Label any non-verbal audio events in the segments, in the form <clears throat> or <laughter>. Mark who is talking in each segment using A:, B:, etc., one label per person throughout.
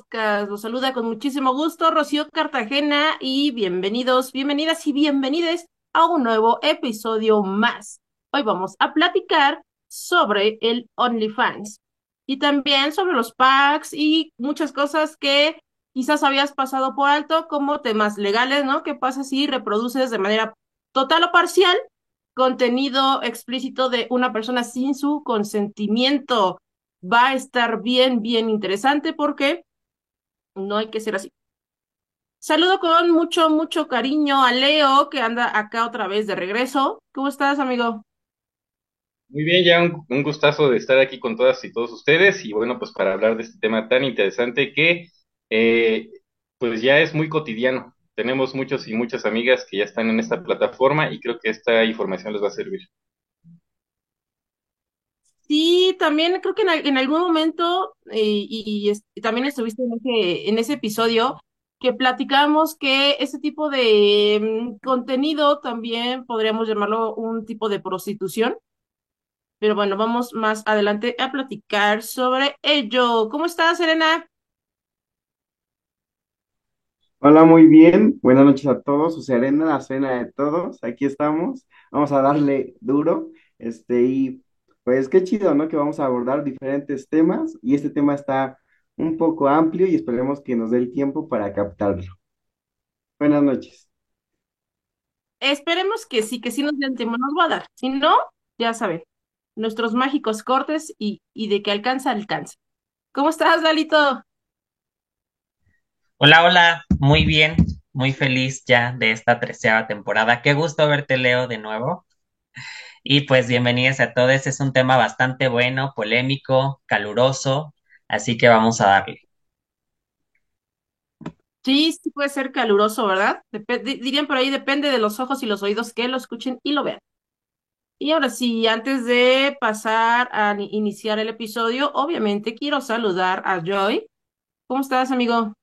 A: podcast. Los saluda con muchísimo gusto Rocío Cartagena y bienvenidos, bienvenidas y bienvenides a un nuevo episodio más. Hoy vamos a platicar sobre el OnlyFans y también sobre los packs y muchas cosas que quizás habías pasado por alto como temas legales, ¿no? ¿Qué pasa si reproduces de manera total o parcial contenido explícito de una persona sin su consentimiento? va a estar bien, bien interesante porque no hay que ser así. Saludo con mucho, mucho cariño a Leo, que anda acá otra vez de regreso. ¿Cómo estás, amigo?
B: Muy bien, ya un, gustazo de estar aquí con todas y todos ustedes y bueno, pues para hablar de este tema tan interesante que eh, pues ya es muy cotidiano. Tenemos muchos y muchas amigas que ya están en esta plataforma y creo que esta información les va a servir.
A: Sí, también creo que en, algún momento, eh, y, también estuviste en ese, en ese episodio, que platicamos que ese tipo de mm, contenido también podríamos llamarlo un tipo de prostitución. Pero bueno, vamos más adelante a platicar sobre ello. ¿Cómo estás, Serena?
C: Hola, muy bien. Buenas noches a todos. Su Serena, la cena de todos. Aquí estamos. Vamos a darle duro. Este, y pues qué chido, ¿no? Que vamos a abordar diferentes temas y este tema está un poco amplio y esperemos que nos dé el tiempo para captarlo. Buenas noches.
A: Esperemos que sí, que sí nos dé el tiempo, nos va a dar. Si no, ya saben, nuestros mágicos cortes y, y de que alcanza, alcanza. ¿Cómo estás, Dalito?
D: Hola, hola, muy bien, muy feliz ya de esta treceava temporada. Qué gusto verte, Leo, de nuevo. Y pues bienvenidos a todos. Es un tema bastante bueno, polémico, caluroso, así que vamos a darle.
A: Sí, sí puede ser caluroso, ¿verdad? dirían por ahí, depende de los ojos y los oídos que lo escuchen y lo vean. Y ahora sí, antes de pasar a iniciar el episodio, obviamente quiero saludar a Joy. ¿Cómo estás, amigo?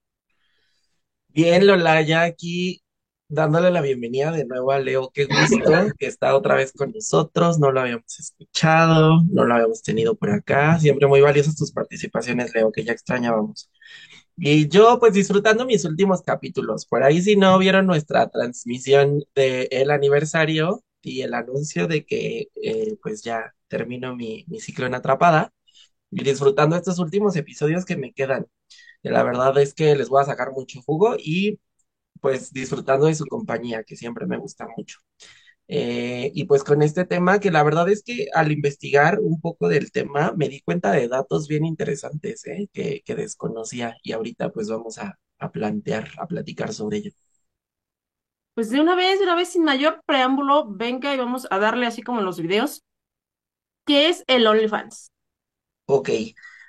E: Bien, Lola, ya aquí dándole la bienvenida de nuevo a Leo. Qué gusto que está otra vez con nosotros. No lo habíamos escuchado, no lo habíamos tenido por acá. Siempre muy valiosas tus participaciones, Leo, que ya extrañábamos. Y yo, pues disfrutando mis últimos capítulos. Por ahí, si no vieron nuestra transmisión del aniversario y el anuncio de que, eh, pues ya termino mi, mi ciclo en Atrapada disfrutando estos últimos episodios que me quedan. La verdad es que les voy a sacar mucho jugo y pues disfrutando de su compañía, que siempre me gusta mucho. Eh, y pues con este tema, que la verdad es que al investigar un poco del tema, me di cuenta de datos bien interesantes ¿eh? que, que, desconocía y ahorita pues vamos a, a plantear, a platicar sobre ello.
A: Pues de una vez, de una vez sin mayor preámbulo, venga y vamos a darle así como en los videos. ¿Qué es el OnlyFans?
E: Ok,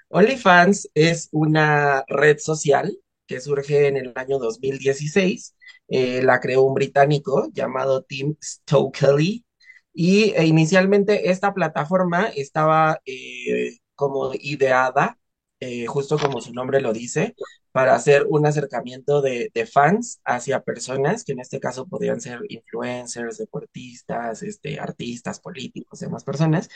E: OnlyFans es una red social que surge en el año 2016. Eh, la creó un británico llamado Tim Stokely y e inicialmente esta plataforma estaba eh, como ideada, eh, justo como su nombre lo dice, para hacer un acercamiento de, fans hacia personas que en este caso podrían ser influencers, deportistas, este, artistas, políticos, demás personas,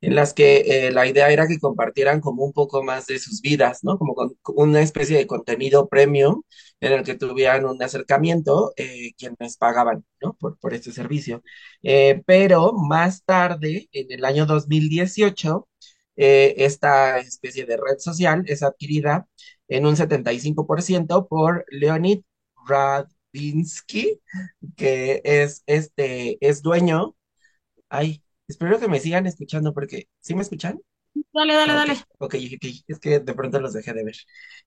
E: en las que eh, la idea era que compartieran como un poco más de sus vidas, ¿no? Como una especie de contenido premium en el que tuvieran un acercamiento eh, quienes pagaban, ¿no? Por, por este servicio. Eh, pero más tarde, en el año 2018, esta especie de red social es adquirida en un 75% por Leonid Radinsky, que es, este, es dueño. Ay, espero que me sigan escuchando porque, ¿sí me escuchan?
A: Dale, dale, dale.
E: Ok, ok, es que de pronto los dejé de ver.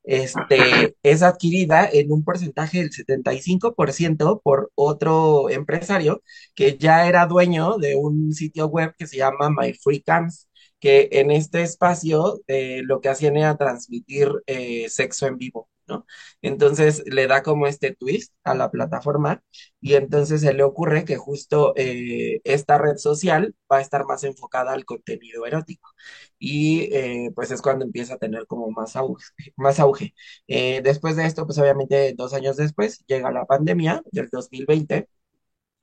E: Este, es adquirida en un porcentaje del 75% por otro empresario que ya era dueño de un sitio web que se llama My Free Camps que en este espacio eh, lo que hacían era transmitir eh, sexo en vivo, ¿no? Entonces le da como este twist a la plataforma y entonces se le ocurre que justo eh, esta red social va a estar más enfocada al contenido erótico y pues es cuando empieza a tener como más auge. Más auge. después de esto, pues obviamente dos años después llega la pandemia del 2020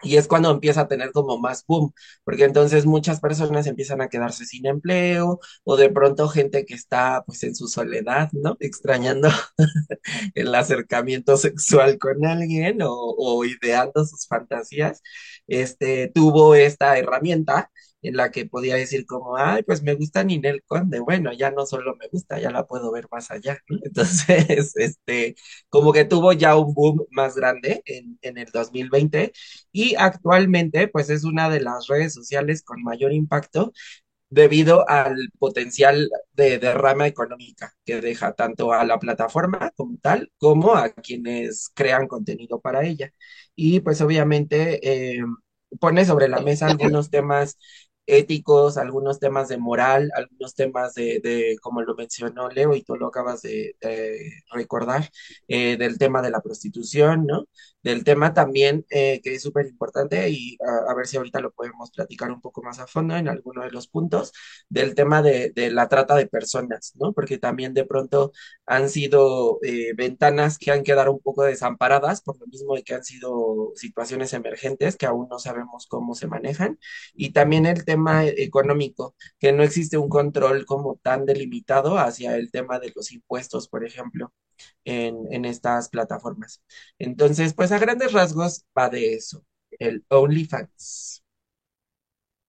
E: Y es cuando empieza a tener como más boom, porque entonces muchas personas empiezan a quedarse sin empleo o de pronto gente que está pues en su soledad, ¿no? Extrañando <laughs> el acercamiento sexual con alguien o, o ideando sus fantasías, este, tuvo esta herramienta en la que podía decir como, ay, pues me gusta Ninel Conde, bueno, ya no solo me gusta, ya la puedo ver más allá. <laughs> Entonces, este, como que tuvo ya un boom más grande en, en el 2020 y actualmente, pues es una de las redes sociales con mayor impacto debido al potencial de derrama económica que deja tanto a la plataforma como tal, como a quienes crean contenido para ella. Y pues obviamente eh, pone sobre la mesa algunos temas éticos, algunos temas de moral, algunos temas de, de como lo mencionó Leo y tú lo acabas de, de recordar, eh, del tema de la prostitución, ¿no? Del tema también eh, que es súper importante y a, a, ver si ahorita lo podemos platicar un poco más a fondo en alguno de los puntos, del tema de, de la trata de personas, ¿no? Porque también de pronto han sido eh, ventanas que han quedado un poco desamparadas por lo mismo de que han sido situaciones emergentes que aún no sabemos cómo se manejan y también el tema económico, que no existe un control como tan delimitado hacia el tema de los impuestos, por ejemplo, en, estas plataformas. Entonces, pues a grandes rasgos va de eso, el OnlyFans.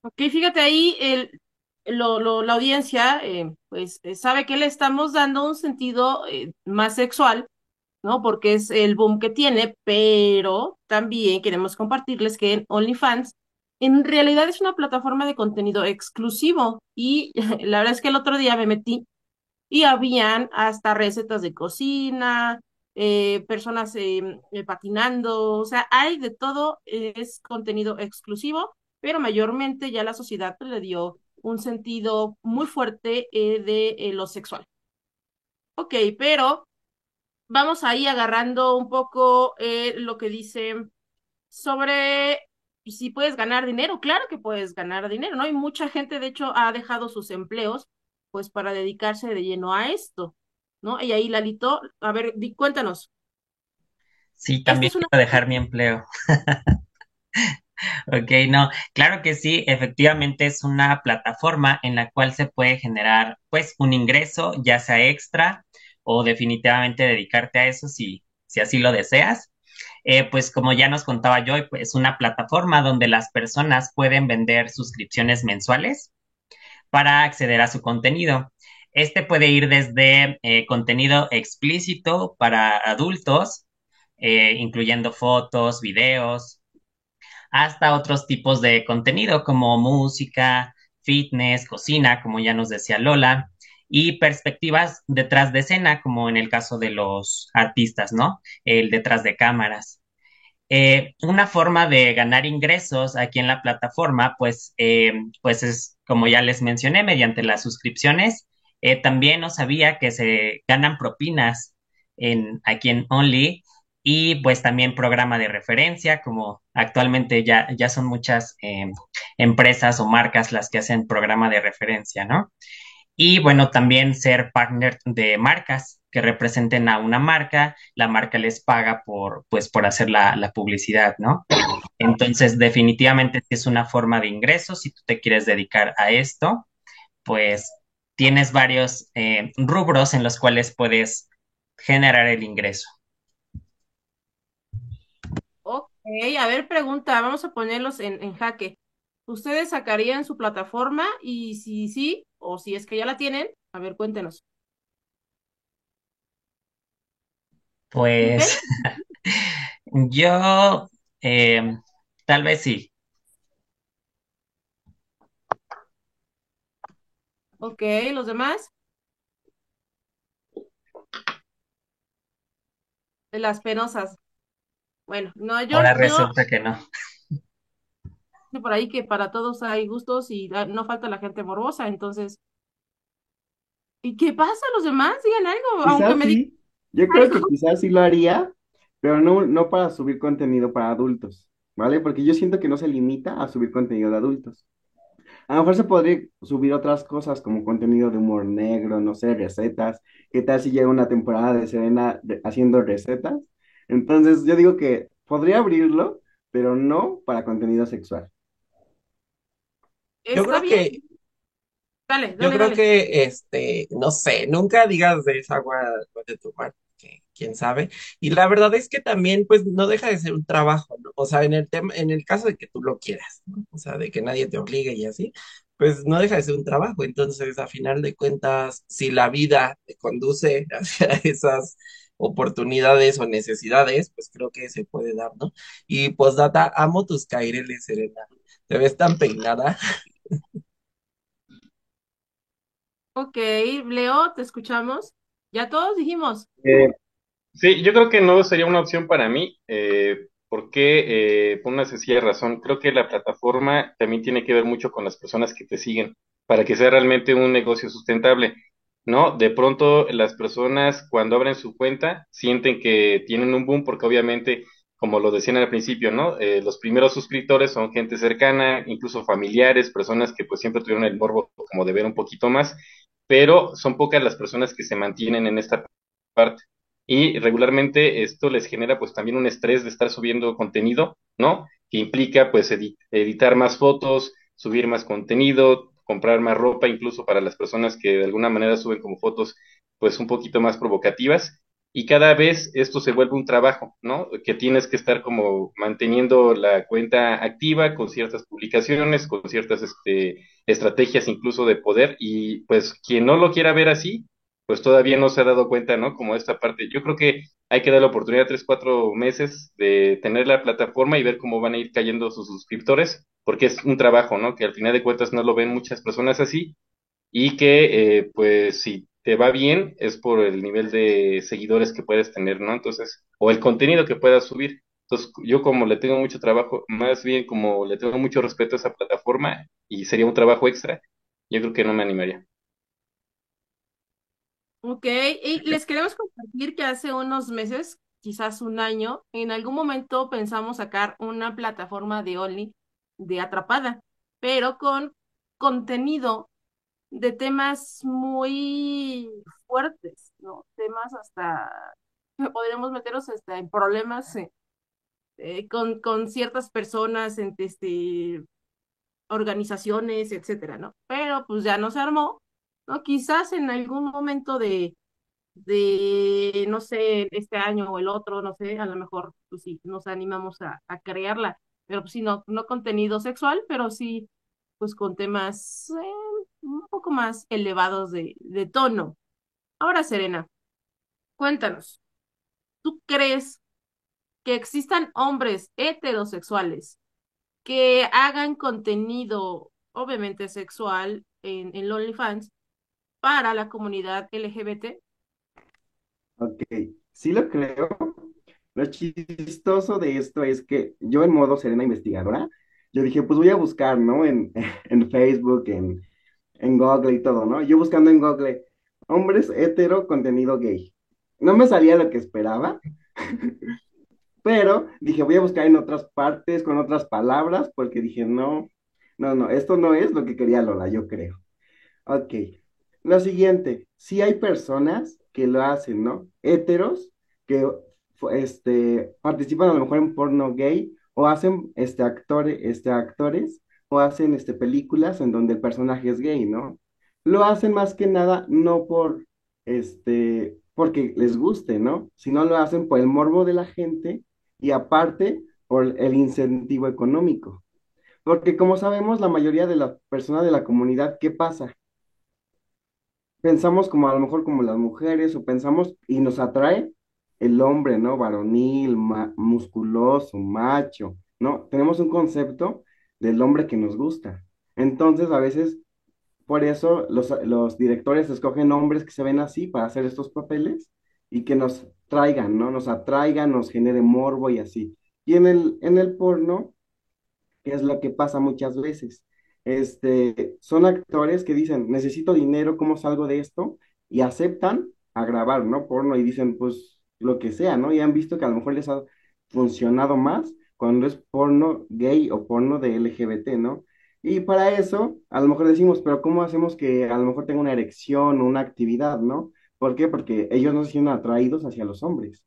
A: Ok, fíjate ahí, el, lo, la audiencia eh, pues eh, sabe que le estamos dando un sentido eh, más sexual, ¿no? Porque es el boom que tiene, pero también queremos compartirles que en OnlyFans en realidad es una plataforma de contenido exclusivo y <laughs> la verdad es que el otro día me metí y habían hasta recetas de cocina, eh, personas eh, eh, patinando, o sea, hay de todo, es contenido exclusivo, pero mayormente ya la sociedad le dio un sentido muy fuerte de lo sexual. Ok, pero vamos ahí agarrando un poco lo que dice sobre si puedes ganar dinero. Claro que puedes ganar dinero, ¿no? Y mucha gente, de hecho, ha dejado sus empleos pues para dedicarse de lleno a esto, ¿no? Y ahí, Lalito, a ver, di, cuéntanos.
D: Sí, también es una... quiero dejar mi empleo. <laughs> Ok, no, claro que sí, efectivamente es una plataforma en la cual se puede generar pues un ingreso, ya sea extra o definitivamente dedicarte a eso si, si así lo deseas. Eh, pues como ya nos contaba pues es una plataforma donde las personas pueden vender suscripciones mensuales para acceder a su contenido. Este puede ir desde eh, contenido explícito para adultos, eh, incluyendo fotos, videos, hasta otros tipos de contenido como música, fitness, cocina, como ya nos decía Lola, y perspectivas detrás de escena, como en el caso de los artistas, ¿no? El detrás de cámaras. Eh, una forma de ganar ingresos aquí en la plataforma, pues, eh, pues es, como ya les mencioné, mediante las suscripciones. Eh, también no sabía que se ganan propinas en, aquí en Only y pues también programa de referencia, como actualmente ya, ya son muchas empresas o marcas las que hacen programa de referencia, ¿no? Y bueno, también ser partner de marcas que representen a una marca, la marca les paga por, pues, por hacer la, la publicidad, ¿no? Entonces, definitivamente es una forma de ingreso. Si tú te quieres dedicar a esto, pues tienes varios eh, rubros en los cuales puedes generar el ingreso.
A: Ok, a ver, pregunta, vamos a ponerlos en, en jaque. ¿Ustedes sacarían su plataforma? Y si sí, o si es que ya la tienen, a ver, cuéntenos.
D: Pues <laughs> yo eh, tal vez sí.
A: Ok, ¿los demás? De las penosas. Bueno, no, yo
D: Ahora
A: yo
D: resulta que no.
A: Por ahí que para todos hay gustos y no falta la gente morbosa, entonces. ¿Y qué pasa? ¿Los demás digan algo? Aunque me digan
C: yo creo que quizás sí lo haría, pero no, no para subir contenido para adultos, ¿vale? Porque yo siento que no se limita a subir contenido de adultos. A lo mejor se podría subir otras cosas como contenido de humor negro, no sé, recetas. ¿Qué tal si llega una temporada de Serena haciendo recetas? Entonces yo digo que podría abrirlo, pero no para contenido sexual.
E: Yo
A: Está
E: creo
A: bien,
E: que
A: dale,
E: Yo
A: dale,
E: creo
A: dale.
E: que, este, no sé, nunca digas de esa agua de tomar, que quién sabe. Y la verdad es que también, pues, no deja de ser un trabajo, ¿no? O sea, en el tema, en el caso de que tú lo quieras, ¿no? O sea, de que nadie te obligue y así, pues no deja de ser un trabajo. Entonces, a final de cuentas, si la vida te conduce <laughs> hacia esas oportunidades o necesidades, pues creo que se puede dar, ¿no? Y postdata, amo tus caireles, Serena. Te ves tan peinada. <laughs>
A: Ok, Leo, te escuchamos. Ya todos dijimos.
B: Eh, sí, yo creo que no sería una opción para mí, eh, porque eh, por una sencilla razón, creo que la plataforma también tiene que ver mucho con las personas que te siguen, para que sea realmente un negocio sustentable, ¿no? De pronto las personas cuando abren su cuenta sienten que tienen un boom, porque obviamente, como lo decían al principio, ¿no? Eh, los primeros suscriptores son gente cercana, incluso familiares, personas que pues siempre tuvieron el morbo como de ver un poquito más pero son pocas las personas que se mantienen en esta parte. Y regularmente esto les genera pues también un estrés de estar subiendo contenido, ¿no? Que implica pues edi- editar más fotos, subir más contenido, comprar más ropa, incluso para las personas que de alguna manera suben como fotos pues un poquito más provocativas. Y cada vez esto se vuelve un trabajo, ¿no? Que tienes que estar como manteniendo la cuenta activa con ciertas publicaciones, con ciertas este, estrategias incluso de poder. Y pues quien no lo quiera ver así, pues todavía no se ha dado cuenta, ¿no? Como esta parte. Yo creo que hay que dar la oportunidad tres, cuatro meses de tener la plataforma y ver cómo van a ir cayendo sus suscriptores, porque es un trabajo, ¿no? Que al final de cuentas no lo ven muchas personas así y que, eh, pues, si te va bien es por el nivel de seguidores que puedes tener, ¿no? Entonces, o el contenido que puedas subir. Entonces, yo como le tengo mucho trabajo, más bien como le tengo mucho respeto a esa plataforma y sería un trabajo extra, yo creo que no me animaría.
A: Ok, y les queremos compartir que hace unos meses, quizás un año, en algún momento pensamos sacar una plataforma de Only de Atrapada, pero con contenido de temas muy fuertes, ¿no? Temas hasta, podríamos meternos hasta en problemas eh, eh, con, con ciertas personas, en, este, organizaciones, etcétera, ¿no? Pero pues ya no se armó, ¿no? Quizás en algún momento de, de, no sé, este año o el otro, no sé, a lo mejor, pues sí, nos animamos a, a crearla, pero pues sí, no, no contenido sexual, pero sí, pues con temas eh, un poco más elevados de, tono. Ahora, Serena, cuéntanos, ¿tú crees que existan hombres heterosexuales que hagan contenido, obviamente sexual, en, en OnlyFans para la comunidad LGBT?
C: Ok, sí lo creo. Lo chistoso de esto es que yo en modo serena investigadora, yo dije, pues voy a buscar, ¿no? En, <laughs> en Facebook, en, en Google y todo, ¿no? Yo buscando en Google, hombres hetero, contenido gay. No me salía lo que esperaba, <laughs> pero dije, voy a buscar en otras partes, con otras palabras, porque dije, no, no, no, esto no es lo que quería Lola, yo creo. Ok. Lo siguiente, sí hay personas que lo hacen, ¿no? Héteros que este, participan a lo mejor en porno gay o hacen este, actores, este, actores o hacen este, películas en donde el personaje es gay, ¿no? Lo hacen más que nada no por, este, porque les guste, ¿no? Sino lo hacen por el morbo de la gente y aparte por el incentivo económico. Porque como sabemos, la mayoría de las personas de la comunidad, ¿qué pasa? pensamos como a lo mejor como las mujeres o pensamos y nos atrae el hombre, ¿no? Varonil, musculoso, macho, ¿no? Tenemos un concepto del hombre que nos gusta. Entonces, a veces, por eso los, los directores escogen hombres que se ven así para hacer estos papeles y que nos traigan, ¿no? Nos atraigan, nos genere morbo y así. Y en el, en el porno que es lo que pasa muchas veces. Este, son actores que dicen, necesito dinero, ¿cómo salgo de esto? Y aceptan a grabar, ¿no? Porno y dicen, pues, lo que sea, ¿no? Y han visto que a lo mejor les ha funcionado más cuando es porno gay o porno de LGBT, ¿no? Y para eso, a lo mejor decimos, pero ¿cómo hacemos que a lo mejor tenga una erección o una actividad, ¿no? ¿Por qué? Porque ellos no se sienten atraídos hacia los hombres.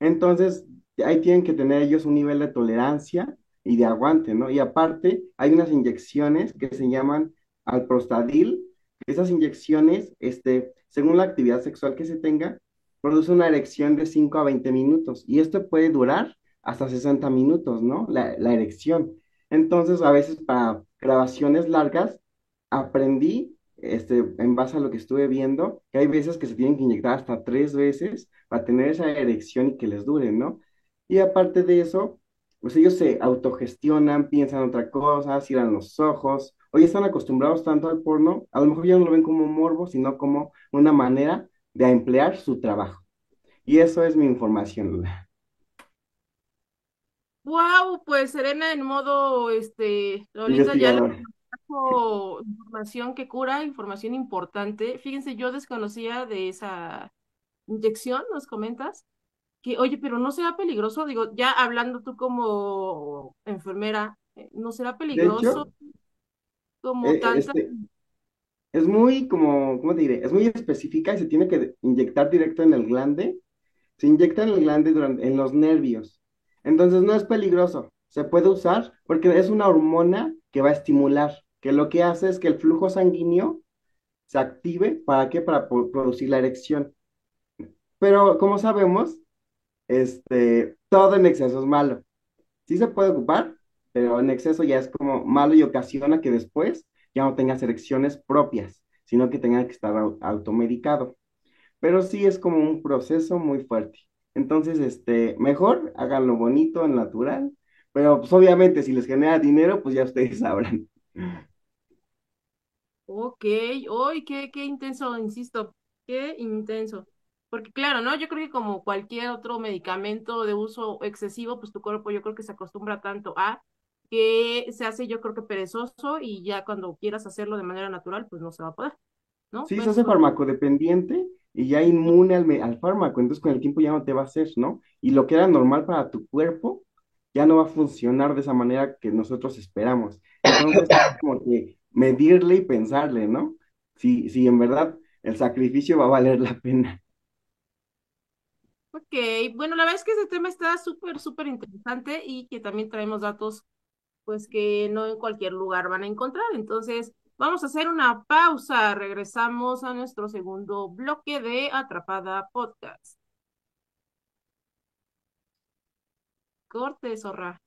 C: Entonces, ahí tienen que tener ellos un nivel de tolerancia y de aguante, ¿no? Y aparte, hay unas inyecciones que se llaman alprostadil. Esas inyecciones, este, según la actividad sexual que se tenga, produce una erección de 5 a 20 minutos. Y esto puede durar hasta 60 minutos, ¿no? La, la erección. Entonces, a veces para grabaciones largas, aprendí, este, en base a lo que estuve viendo, que hay veces que se tienen que inyectar hasta tres veces para tener esa erección y que les dure, ¿no? Y aparte de eso, pues ellos se autogestionan, piensan otra cosa, cierran los ojos, hoy están acostumbrados tanto al porno, a lo mejor ya no lo ven como morbo, sino como una manera de emplear su trabajo. Y eso es mi información, Lula.
A: Wow, pues Serena en modo, este, Lolita ya le información que cura, información importante. Fíjense, yo desconocía de esa inyección, ¿nos comentas? Que, oye, pero no será peligroso, digo, ya hablando tú como enfermera, eh, ¿no será peligroso
C: hecho,
A: como
C: eh,
A: tanta?
C: este, es muy como, ¿cómo te diré? Es muy específica y se tiene que inyectar directo en el glande Se inyecta en el glande durante, en los nervios. Entonces no es peligroso. Se puede usar porque es una hormona que va a estimular, que lo que hace es que el flujo sanguíneo se active. ¿Para qué? Para producir la erección. Pero como sabemos, este, todo en exceso es malo. Sí se puede ocupar, pero en exceso ya es como malo y ocasiona que después ya no tengas erecciones propias, sino que tenga que estar au- automedicado pero sí es como un proceso muy fuerte. Entonces, este, mejor háganlo bonito, natural, pero pues obviamente si les genera dinero, pues ya ustedes <laughs> sabrán.
A: Ok, hoy qué, qué intenso, insisto, qué intenso. Porque claro, ¿no? Yo creo que como cualquier otro medicamento de uso excesivo, pues tu cuerpo yo creo que se acostumbra tanto a que se hace yo creo que perezoso y ya cuando quieras hacerlo de manera natural, pues no se va a poder, ¿no?
C: Sí, se
A: Bueno,
C: hace farmacodependiente y ya inmune al, al fármaco, entonces con el tiempo ya no te va a hacer, ¿no? Y lo que era normal para tu cuerpo ya no va a funcionar de esa manera que nosotros esperamos. Entonces, es <coughs> como que medirle y pensarle, ¿no? Si, si en verdad el sacrificio va a valer la pena.
A: Ok, bueno, la verdad es que ese tema está súper, súper interesante y que también traemos datos, pues que no en cualquier lugar van a encontrar. Entonces, vamos a hacer una pausa. Regresamos a nuestro segundo bloque de Atrapada Podcast. Corte, zorra.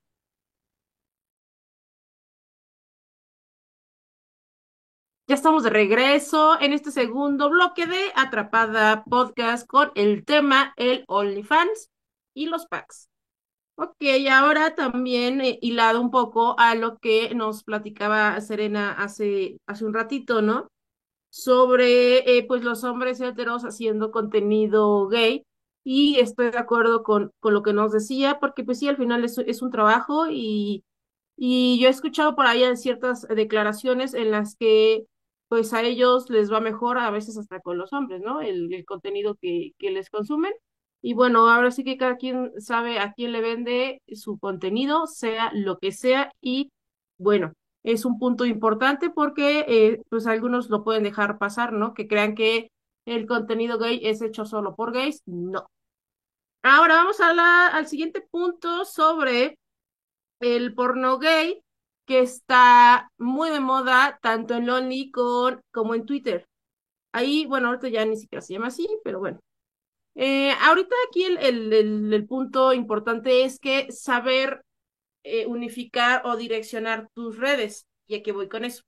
A: Ya estamos de regreso en este segundo bloque de Atrapada Podcast con el tema el OnlyFans y los packs. Ok, ahora también eh, hilado un poco a lo que nos platicaba Serena hace, hace un ratito, ¿no? Sobre eh, pues los hombres heteros haciendo contenido gay. Y estoy de acuerdo con, con lo que nos decía, porque pues sí, al final es, es un trabajo y, y yo he escuchado por ahí ciertas declaraciones en las que pues a ellos les va mejor a veces hasta con los hombres, ¿no? El, el contenido que, que les consumen. Y bueno, ahora sí que cada quien sabe a quién le vende su contenido, sea lo que sea, y bueno, es un punto importante porque eh, pues algunos lo pueden dejar pasar, ¿no? Que crean que el contenido gay es hecho solo por gays. No. Ahora vamos a la, al siguiente punto sobre el porno gay, que está muy de moda tanto en Lonely con, como en Twitter. Ahí, bueno, ahorita ya ni siquiera se llama así, pero bueno. Eh, ahorita aquí el, el, el, punto importante es que saber eh, unificar o direccionar tus redes. Y aquí voy con eso.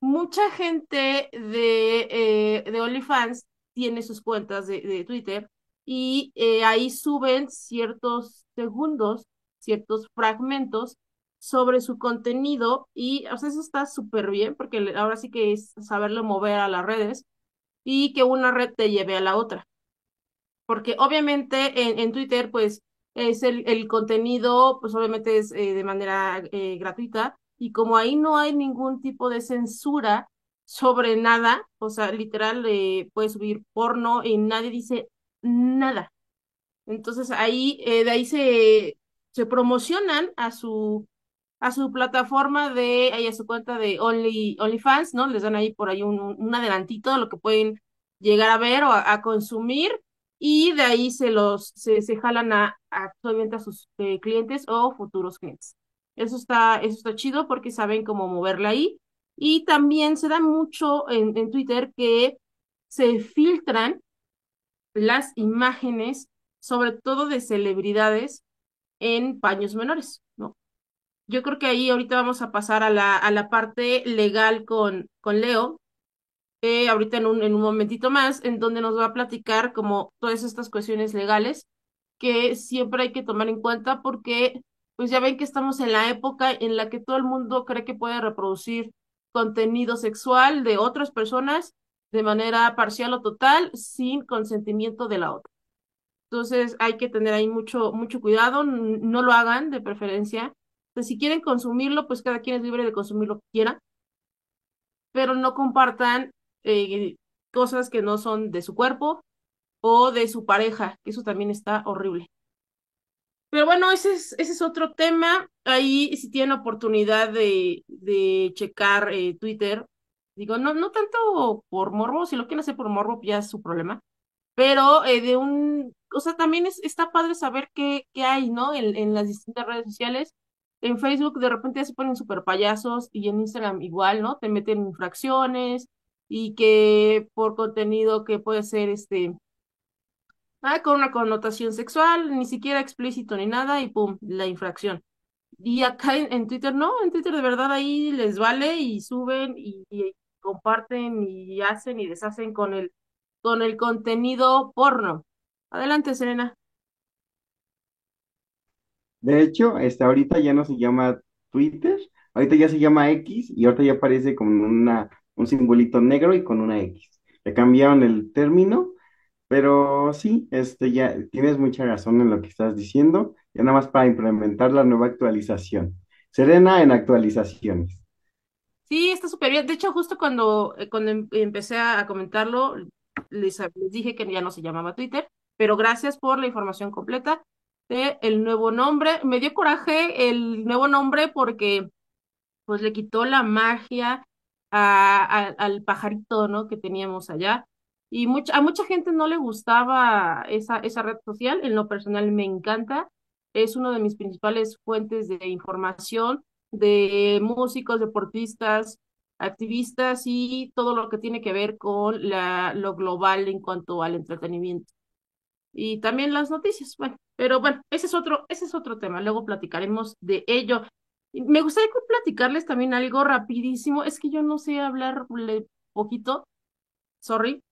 A: Mucha gente de, eh, de OnlyFans tiene sus cuentas de, de Twitter y ahí suben ciertos segundos, ciertos fragmentos sobre su contenido y o sea, eso está súper bien porque ahora sí que es saberlo mover a las redes y que una red te lleve a la otra porque obviamente en, en Twitter, pues, es el, el contenido, pues obviamente es eh, de manera eh, gratuita, y como ahí no hay ningún tipo de censura sobre nada, o sea, literal, eh, puedes subir porno y nadie dice nada. Entonces ahí, eh, de ahí se, se promocionan a su, a su plataforma de, ahí a su cuenta de Only, OnlyFans, ¿no? Les dan ahí por ahí un, un adelantito de lo que pueden llegar a ver o a, a consumir y de ahí se los se, se jalan a, actualmente a sus eh, clientes o futuros clientes. Eso está, eso está chido porque saben cómo moverla ahí. Y también se da mucho en, en Twitter que se filtran las imágenes, sobre todo de celebridades, en paños menores, ¿no? Yo creo que ahí ahorita vamos a pasar a la, a la parte legal con, con Leo, eh, ahorita en un, en un momentito más, en donde nos va a platicar como todas estas cuestiones legales que siempre hay que tomar en cuenta porque pues ya ven que estamos en la época en la que todo el mundo cree que puede reproducir contenido sexual de otras personas de manera parcial o total sin consentimiento de la otra. Entonces hay que tener ahí mucho, mucho cuidado, no lo hagan de preferencia. Si quieren consumirlo, pues cada quien es libre de consumir lo que quiera, pero no compartan eh, cosas que no son de su cuerpo o de su pareja, que eso también está horrible. Pero bueno, ese es, otro tema. Ahí si tienen oportunidad de, checar eh, Twitter, digo, no, no tanto por morbo, si lo quieren hacer por morbo, ya es su problema, pero eh, de un, o sea, también es, está padre saber qué, hay, ¿no? En, en las distintas redes sociales. En Facebook de repente ya se ponen súper payasos y en Instagram igual, ¿no? Te meten infracciones y que por contenido que puede ser este ah, con una connotación sexual, ni siquiera explícito ni nada, y pum, la infracción. Y acá en, Twitter no, en Twitter de verdad ahí les vale y suben y, comparten y hacen y deshacen con el, con el contenido porno. Adelante, Serena.
C: De hecho, este, ahorita ya no se llama Twitter, ahorita ya se llama X y ahorita ya aparece con una, un simbolito negro y con una X. Le cambiaron el término pero sí, este, ya tienes mucha razón en lo que estás diciendo, ya nada más para implementar la nueva actualización. Serena en actualizaciones.
A: Sí, está súper bien. De hecho, justo cuando, eh, cuando em, empecé a comentarlo, les, les, dije que ya no se llamaba Twitter, pero gracias por la información completa de el nuevo nombre. Me dio coraje el nuevo nombre porque pues le quitó la magia a, al pajarito, ¿no? que teníamos allá y mucha, a mucha gente no le gustaba esa, esa red social, en lo personal me encanta, es una de mis principales fuentes de información de músicos, deportistas, activistas y todo lo que tiene que ver con la, lo global en cuanto al entretenimiento. Y también las noticias, bueno, pero bueno, ese es otro, ese es otro tema, luego platicaremos de ello. Me gustaría platicarles también algo rapidísimo, es que yo no sé hablarle poquito, sorry,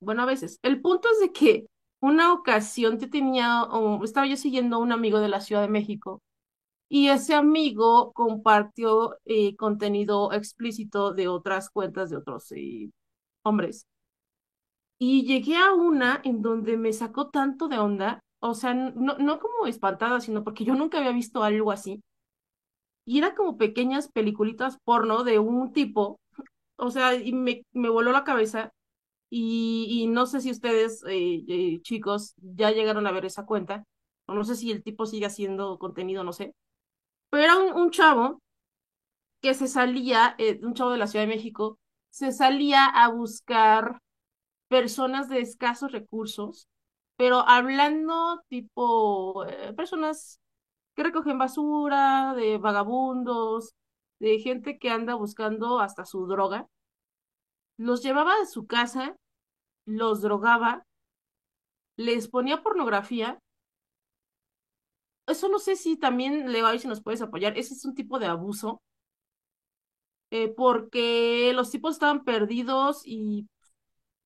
A: bueno, a veces. El punto es de que una ocasión yo tenía, estaba yo siguiendo a un amigo de la Ciudad de México y ese amigo compartió eh, contenido explícito de otras cuentas de otros eh, hombres. Y llegué a una en donde me sacó tanto de onda, o sea, no, no como espantada, sino porque yo nunca había visto algo así. Y era como pequeñas peliculitas porno de un tipo, o sea, y me, me voló la cabeza y, no sé si ustedes, eh, eh, chicos, ya llegaron a ver esa cuenta, o no sé si el tipo sigue haciendo contenido, no sé, pero era un, chavo que se salía, eh, un chavo de la Ciudad de México, se salía a buscar personas de escasos recursos, pero hablando tipo personas que recogen basura, de vagabundos, de gente que anda buscando hasta su droga, los llevaba a su casa los drogaba, les ponía pornografía. Eso no sé si también, Leo, si nos puedes apoyar. Ese es un tipo de abuso. Eh, porque los tipos estaban perdidos y,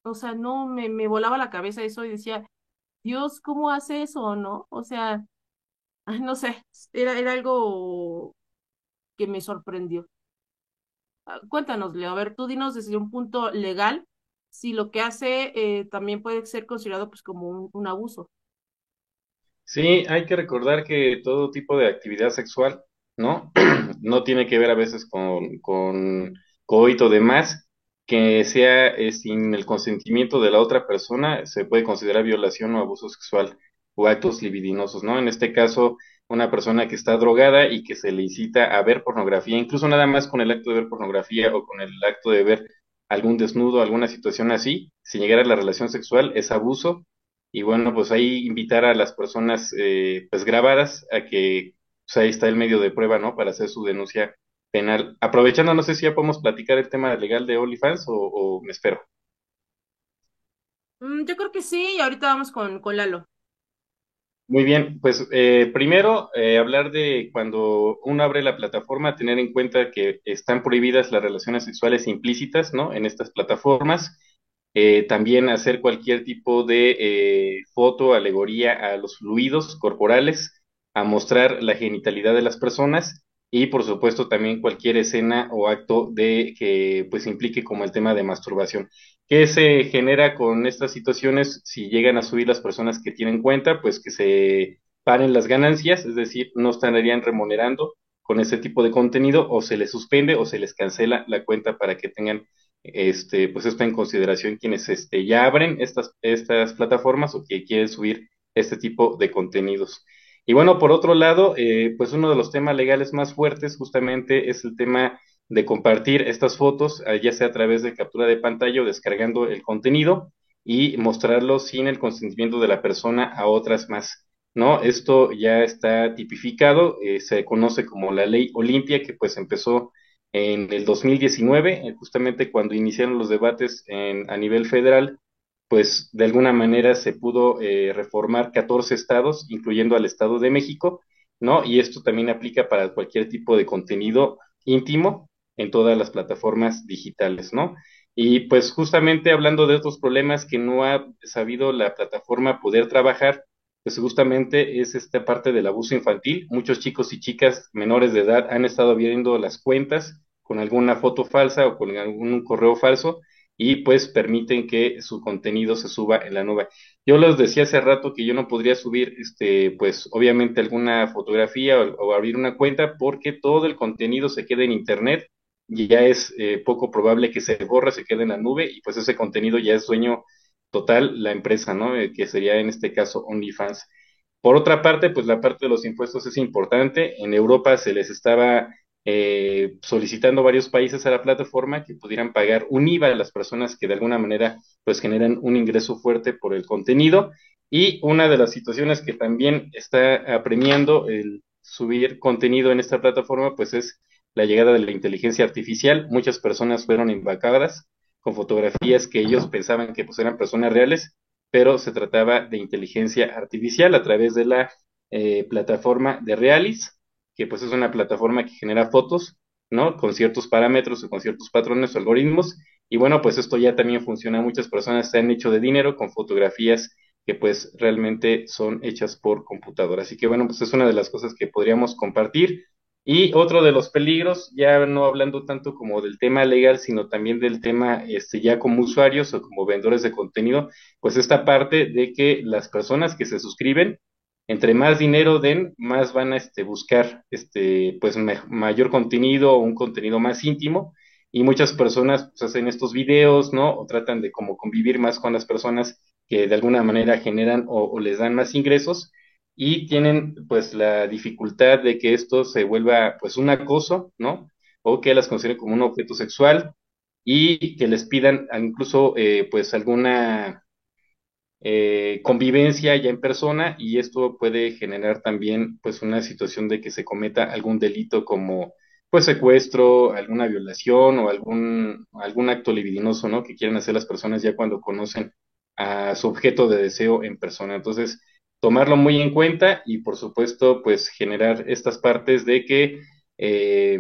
A: o sea, no, me, me volaba la cabeza eso y decía, Dios, ¿cómo hace eso no? O sea, no sé, era, era algo que me sorprendió. Ah, cuéntanos, Leo, a ver, tú dinos desde un punto legal si lo que hace eh, también puede ser considerado pues como un, abuso.
B: Sí, hay que recordar que todo tipo de actividad sexual, ¿no? <clears throat> no tiene que ver a veces con, con coito de más, que sea eh, sin el consentimiento de la otra persona, se puede considerar violación o abuso sexual o actos libidinosos, ¿no? En este caso, una persona que está drogada y que se le incita a ver pornografía, incluso nada más con el acto de ver pornografía o con el acto de ver algún desnudo, alguna situación así, si llegara a la relación sexual, es abuso y bueno, pues ahí invitar a las personas eh, pues grabadas a que pues ahí está el medio de prueba, ¿no? Para hacer su denuncia penal. Aprovechando, no sé si ya podemos platicar el tema legal de OnlyFans o, o me espero.
A: Mm, yo creo que sí, y ahorita vamos con, con Lalo.
B: Muy bien, pues eh, primero eh, hablar de cuando uno abre la plataforma, tener en cuenta que están prohibidas las relaciones sexuales implícitas, ¿no? En estas plataformas. Eh, también hacer cualquier tipo de eh, foto, alegoría a los fluidos corporales, a mostrar la genitalidad de las personas y por supuesto también cualquier escena o acto de que pues implique como el tema de masturbación. ¿Qué se genera con estas situaciones si llegan a subir las personas que tienen cuenta? Pues que se paren las ganancias, es decir, no estarían remunerando con ese tipo de contenido o se les suspende o se les cancela la cuenta para que tengan este, pues esto en consideración quienes este, ya abren estas, estas plataformas o que quieren subir este tipo de contenidos. Y bueno, por otro lado, eh, pues uno de los temas legales más fuertes justamente es el tema de compartir estas fotos, eh, ya sea a través de captura de pantalla o descargando el contenido y mostrarlo sin el consentimiento de la persona a otras más. ¿No? Esto ya está tipificado, eh, se conoce como la ley Olimpia, que pues empezó en el 2019, eh, justamente cuando iniciaron los debates en, a nivel federal, pues de alguna manera se pudo reformar 14 estados, incluyendo al Estado de México, ¿no? Y esto también aplica para cualquier tipo de contenido íntimo en todas las plataformas digitales, ¿no? Y pues justamente hablando de otros problemas que no ha sabido la plataforma poder trabajar, pues justamente es esta parte del abuso infantil. Muchos chicos y chicas menores de edad han estado viendo las cuentas con alguna foto falsa o con algún correo falso y pues permiten que su contenido se suba en la nube. Yo les decía hace rato que yo no podría subir, este, pues obviamente alguna fotografía o, o abrir una cuenta porque todo el contenido se queda en internet ya es eh, poco probable que se borre, se quede en la nube y pues ese contenido ya es dueño total la empresa, ¿no? Eh, que sería en este caso OnlyFans. Por otra parte, pues la parte de los impuestos es importante. En Europa se les estaba eh, solicitando varios países a la plataforma que pudieran pagar un IVA a las personas que de alguna manera pues generan un ingreso fuerte por el contenido. Y una de las situaciones que también está apremiando el subir contenido en esta plataforma pues es la llegada de la inteligencia artificial. Muchas personas fueron embarcadas con fotografías que ellos pensaban que pues eran personas reales, pero se trataba de inteligencia artificial a través de la eh, plataforma de Realis, que pues es una plataforma que genera fotos, ¿no? Con ciertos parámetros o con ciertos patrones o algoritmos. Y bueno, pues esto ya también funciona. Muchas personas se han hecho de dinero con fotografías que pues realmente son hechas por computadora. Así que bueno, pues es una de las cosas que podríamos compartir. Y otro de los peligros, ya no hablando tanto como del tema legal, sino también del tema este, ya como usuarios o como vendedores de contenido, pues esta parte de que las personas que se suscriben, entre más dinero den, más van a este, buscar este, pues mayor contenido o un contenido más íntimo. Y muchas personas pues, hacen estos videos, ¿no? O tratan de como convivir más con las personas que de alguna manera generan o, o les dan más ingresos y tienen pues la dificultad de que esto se vuelva pues un acoso, ¿no? O que las consideren como un objeto sexual y que les pidan incluso eh, pues alguna eh, convivencia ya en persona y esto puede generar también pues una situación de que se cometa algún delito como pues secuestro, alguna violación o algún, algún acto libidinoso, ¿no? Que quieren hacer las personas ya cuando conocen a su objeto de deseo en persona. Entonces, tomarlo muy en cuenta y por supuesto pues generar estas partes de que eh,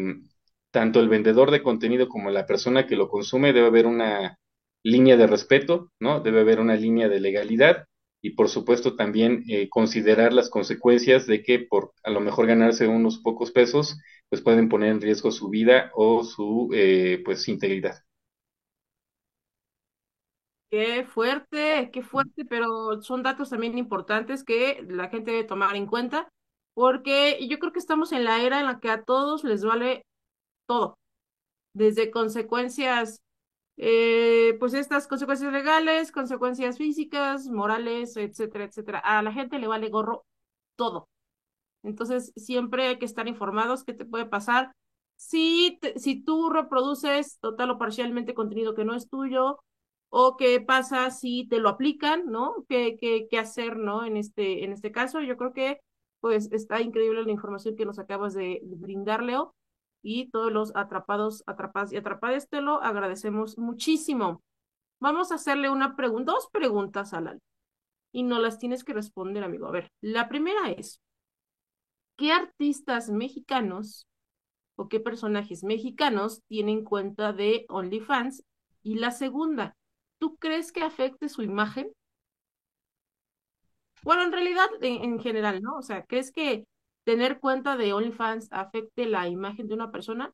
B: tanto el vendedor de contenido como la persona que lo consume debe haber una línea de respeto, ¿no? Debe haber una línea de legalidad y por supuesto también eh, considerar las consecuencias de que por a lo mejor ganarse unos pocos pesos pues pueden poner en riesgo su vida o su eh, pues integridad.
A: Qué fuerte, qué fuerte, pero son datos también importantes que la gente debe tomar en cuenta, porque yo creo que estamos en la era en la que a todos les vale todo, desde consecuencias, eh, pues estas consecuencias legales, consecuencias físicas, morales, etcétera, etcétera. A la gente le vale gorro todo. Entonces, siempre hay que estar informados qué te puede pasar. Si, te, si tú reproduces total o parcialmente contenido que no es tuyo, o qué pasa si te lo aplican, ¿no? ¿Qué, qué, qué hacer, ¿no? En este, en este caso, yo creo que pues está increíble la información que nos acabas de, brindar, Leo, y todos los atrapados, atrapadas y atrapadas te lo agradecemos muchísimo. Vamos a hacerle una pregunta, dos preguntas a Lali, y no las tienes que responder, amigo. A ver, la primera es, ¿qué artistas mexicanos o qué personajes mexicanos tienen cuenta de OnlyFans? Y la segunda, ¿tú crees que afecte su imagen? Bueno, en realidad, en, en general, ¿no? O sea, ¿crees que tener cuenta de OnlyFans afecte la imagen de una persona?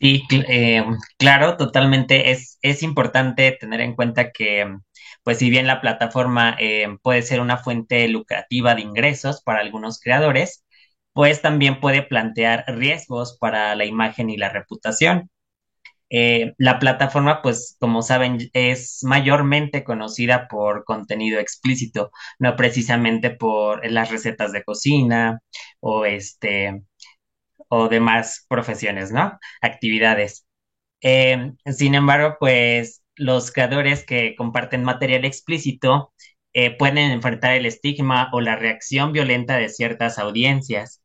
D: Sí, eh, claro, totalmente. Es, es importante tener en cuenta que, pues si bien la plataforma eh, puede ser una fuente lucrativa de ingresos para algunos creadores, pues también puede plantear riesgos para la imagen y la reputación. Eh, la plataforma, pues como saben, es mayormente conocida por contenido explícito, no precisamente por las recetas de cocina o este o demás profesiones, ¿no? Actividades. Eh, sin embargo, pues los creadores que comparten material explícito eh, pueden enfrentar el estigma o la reacción violenta de ciertas audiencias.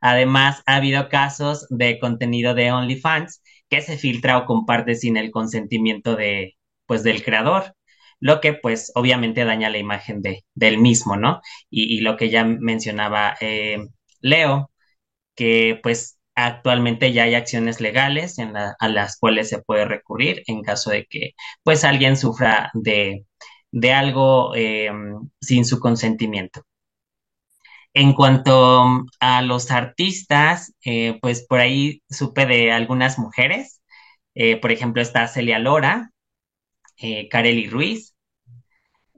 D: Además, ha habido casos de contenido de OnlyFans que se filtra o comparte sin el consentimiento de, pues, del creador, lo que pues obviamente daña la imagen de, del mismo, ¿no? Y, lo que ya mencionaba eh, Leo, que pues actualmente ya hay acciones legales en a las cuales se puede recurrir en caso de que pues alguien sufra de, de algo eh, sin su consentimiento. En cuanto a los artistas, eh, pues por ahí supe de algunas mujeres, eh, por ejemplo está Celia Lora, eh, Ruiz,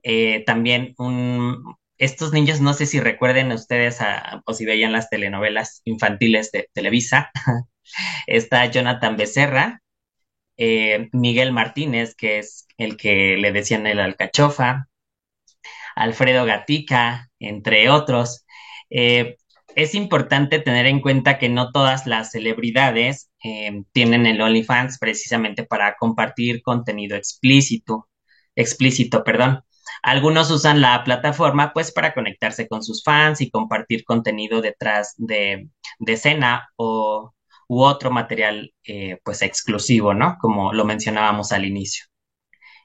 D: eh, también un, estos niños, no sé si recuerden ustedes o si veían las telenovelas infantiles de Televisa, <laughs> está Jonathan Becerra, Miguel Martínez, que es el que le decían el alcachofa, Alfredo Gatica, entre otros. Eh, es importante tener en cuenta que no todas las celebridades eh, tienen el OnlyFans precisamente para compartir contenido explícito, explícito, perdón. Algunos usan la plataforma pues para conectarse con sus fans y compartir contenido detrás de, de escena o u otro material eh, pues exclusivo, ¿no? Como lo mencionábamos al inicio.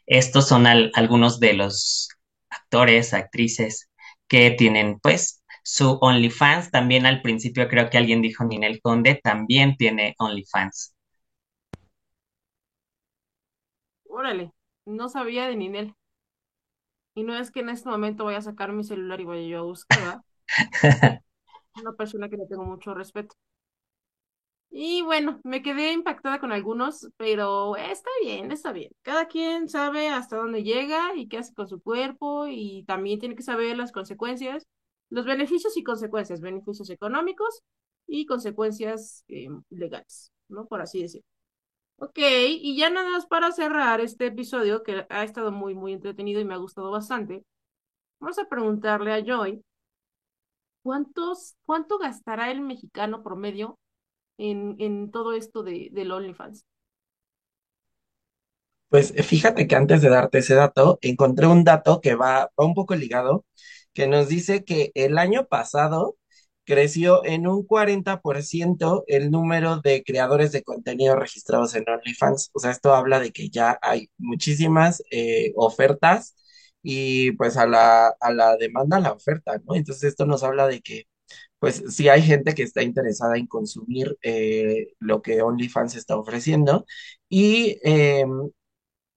D: Estos son al- algunos de los actores, actrices que tienen pues su OnlyFans. También al principio creo que alguien dijo Ninel Conde, también tiene OnlyFans.
A: Órale, no sabía de Ninel. Y no es que en este momento vaya a sacar mi celular y vaya yo a buscar, ¿verdad? <laughs> Una persona que le tengo mucho respeto. Y bueno, me quedé impactada con algunos, pero está bien, está bien. Cada quien sabe hasta dónde llega y qué hace con su cuerpo y también tiene que saber las consecuencias, los beneficios y consecuencias, beneficios económicos y consecuencias eh, legales, ¿no? Por así decirlo. Ok, y ya nada más para cerrar este episodio que ha estado muy, muy entretenido y me ha gustado bastante, vamos a preguntarle a Joy, ¿cuántos, cuánto gastará el mexicano promedio en, en todo esto de, del OnlyFans?
E: Pues fíjate que antes de darte ese dato, encontré un dato que va, va un poco ligado, que nos dice que el año pasado creció en un 40% el número de creadores de contenido registrados en OnlyFans. O sea, esto habla de que ya hay muchísimas eh, ofertas y pues a la, a la demanda la oferta, ¿no? Entonces esto nos habla de que pues sí hay gente que está interesada en consumir eh, lo que OnlyFans está ofreciendo. Y em,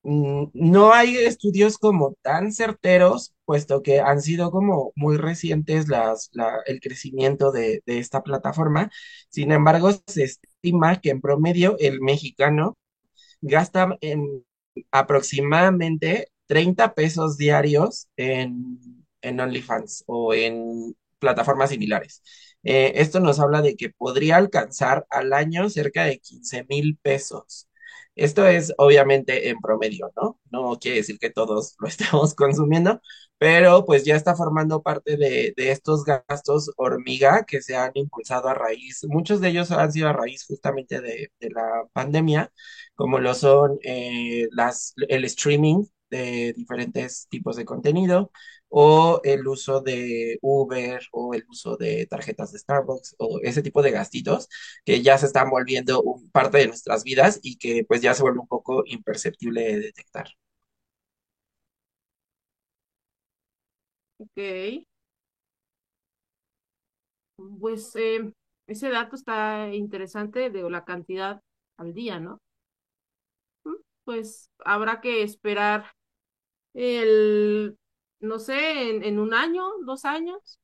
E: No hay estudios como tan certeros, puesto que han sido como muy recientes las, la- el crecimiento de, esta plataforma. Sin embargo, se estima que en promedio el mexicano gasta en aproximadamente 30 pesos diarios en, en OnlyFans o en plataformas similares. Eh, esto nos habla de que podría alcanzar al año cerca de quince mil pesos. Esto es obviamente en promedio, ¿no? No quiere decir que todos lo <laughs> estemos consumiendo, pero pues ya está formando parte de, estos gastos hormiga que se han impulsado a raíz, muchos de ellos han sido a raíz justamente de, de la pandemia, como lo son eh, las, el streaming de diferentes tipos de contenido o el uso de Uber o el uso de tarjetas de Starbucks o ese tipo de gastitos que ya se están volviendo parte de nuestras vidas y que pues ya se vuelve un poco imperceptible de detectar.
A: Ok, pues eh, ese dato está interesante de la cantidad al día, ¿no? Mm, Pues habrá que esperar el, no sé, en, en un año, dos años,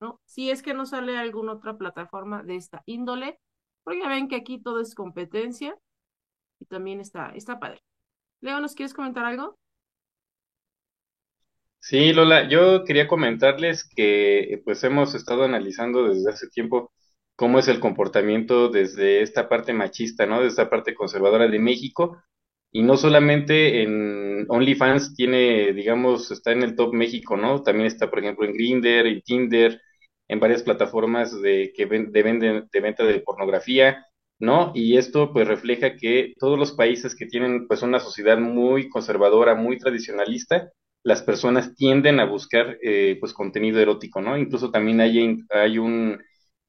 A: ¿no? Si es que no sale alguna otra plataforma de esta índole, porque ya ven que aquí todo es competencia y también está, está padre. Leo, ¿nos quieres comentar algo?
B: Sí, Lola, yo quería comentarles que pues hemos estado analizando desde hace tiempo cómo es el comportamiento desde esta parte machista, ¿no? De esta parte conservadora de México. Y no solamente en OnlyFans tiene, digamos, está en el top México, ¿no? También está, por ejemplo, en Grindr, en Tinder, en varias plataformas de, que ven- de, vende- de venta de pornografía, ¿no? Y esto pues refleja que todos los países que tienen pues una sociedad muy conservadora, muy tradicionalista, las personas tienden a buscar eh, pues contenido erótico, ¿no? Incluso también hay, hay un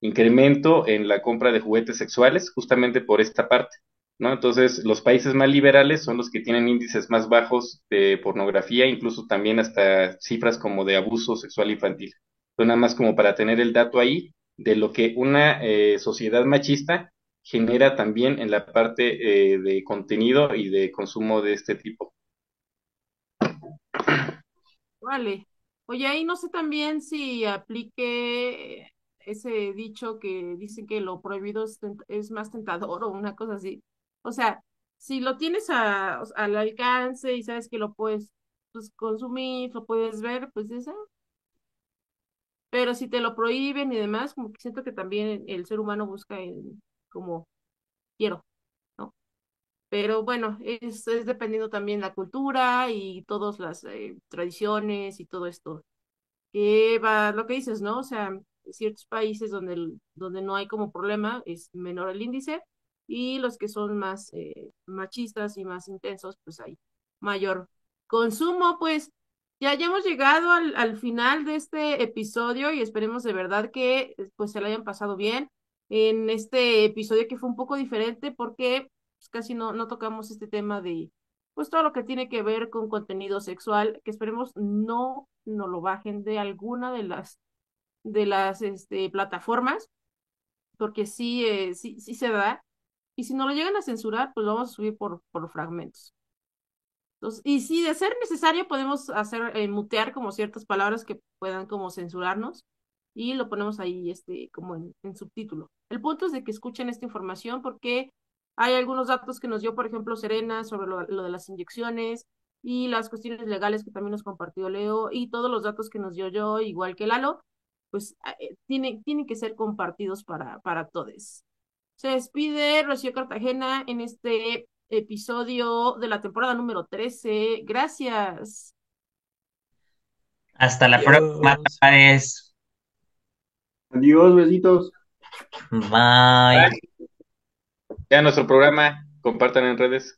B: incremento en la compra de juguetes sexuales justamente por esta parte, ¿no? Entonces, los países más liberales son los que tienen índices más bajos de pornografía, incluso también hasta cifras como de abuso sexual infantil. Entonces, nada más como para tener el dato ahí de lo que una eh, sociedad machista genera también en la parte eh, de contenido y de consumo de este tipo.
A: Vale. Oye, ahí no sé también si aplique ese dicho que dice que lo prohibido es, es más tentador o una cosa así. O sea, si lo tienes a, al alcance y sabes que lo puedes pues, consumir, lo puedes ver, pues esa. Pero si te lo prohíben y demás, como que siento que también el ser humano busca el, como quiero, ¿no? Pero bueno, es, es dependiendo también la cultura y todas las eh, tradiciones y todo esto. que va lo que dices, ¿no? O sea, ciertos países donde, donde no hay como problema es menor el índice y los que son más eh, machistas y más intensos, pues hay mayor consumo, pues ya, ya hemos llegado al, al final de este episodio y esperemos de verdad que pues se lo hayan pasado bien en este episodio que fue un poco diferente porque pues, casi no, no tocamos este tema de pues todo lo que tiene que ver con contenido sexual, que esperemos no no lo bajen de alguna de las de las este, plataformas, porque sí, eh, sí, sí se da. Y si no lo llegan a censurar, pues lo vamos a subir por, por fragmentos. Y si de ser necesario, podemos hacer eh, mutear como ciertas palabras que puedan como censurarnos y lo ponemos ahí este, como en, en subtítulo. El punto es de que escuchen esta información porque hay algunos datos que nos dio, por ejemplo, Serena sobre lo, lo de las inyecciones y las cuestiones legales que también nos compartió Leo y todos los datos que nos dio yo, igual que Lalo, pues eh, tiene, tienen que ser compartidos para, para todos. Se despide Rocío Cartagena en este episodio de la temporada número 13. Gracias.
D: Hasta la próxima,
C: Adiós. Besitos.
D: Bye.
B: Ya nuestro programa, compartan en redes.